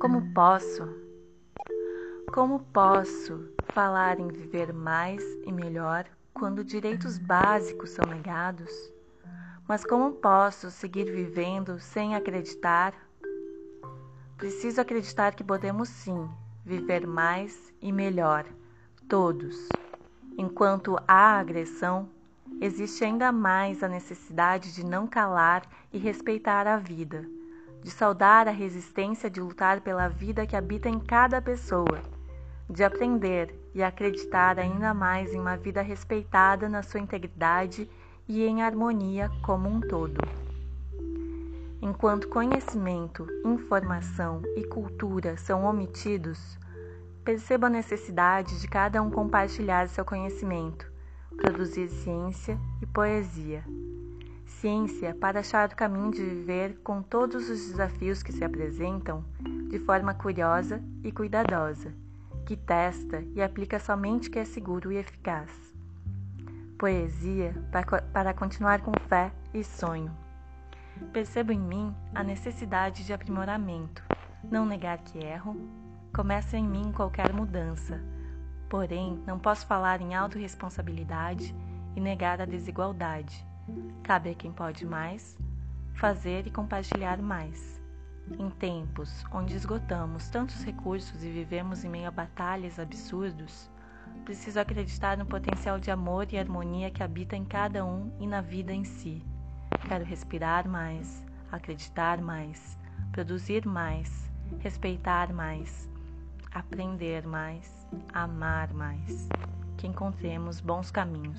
Como posso? Como posso falar em viver mais e melhor quando direitos básicos são negados? Mas como posso seguir vivendo sem acreditar? Preciso acreditar que podemos sim viver mais e melhor, todos. Enquanto há agressão, existe ainda mais a necessidade de não calar e respeitar a vida de saudar a resistência de lutar pela vida que habita em cada pessoa, de aprender e acreditar ainda mais em uma vida respeitada na sua integridade e em harmonia como um todo. Enquanto conhecimento, informação e cultura são omitidos, perceba a necessidade de cada um compartilhar seu conhecimento, produzir ciência e poesia ciência para achar o caminho de viver com todos os desafios que se apresentam de forma curiosa e cuidadosa, que testa e aplica somente o que é seguro e eficaz. Poesia para continuar com fé e sonho. Percebo em mim a necessidade de aprimoramento, não negar que erro. Começa em mim qualquer mudança, porém não posso falar em autorresponsabilidade e negar a desigualdade Cabe a quem pode mais fazer e compartilhar mais. Em tempos onde esgotamos tantos recursos e vivemos em meio a batalhas absurdos, preciso acreditar no potencial de amor e harmonia que habita em cada um e na vida em si. Quero respirar mais, acreditar mais, produzir mais, respeitar mais, aprender mais, amar mais. Que encontremos bons caminhos.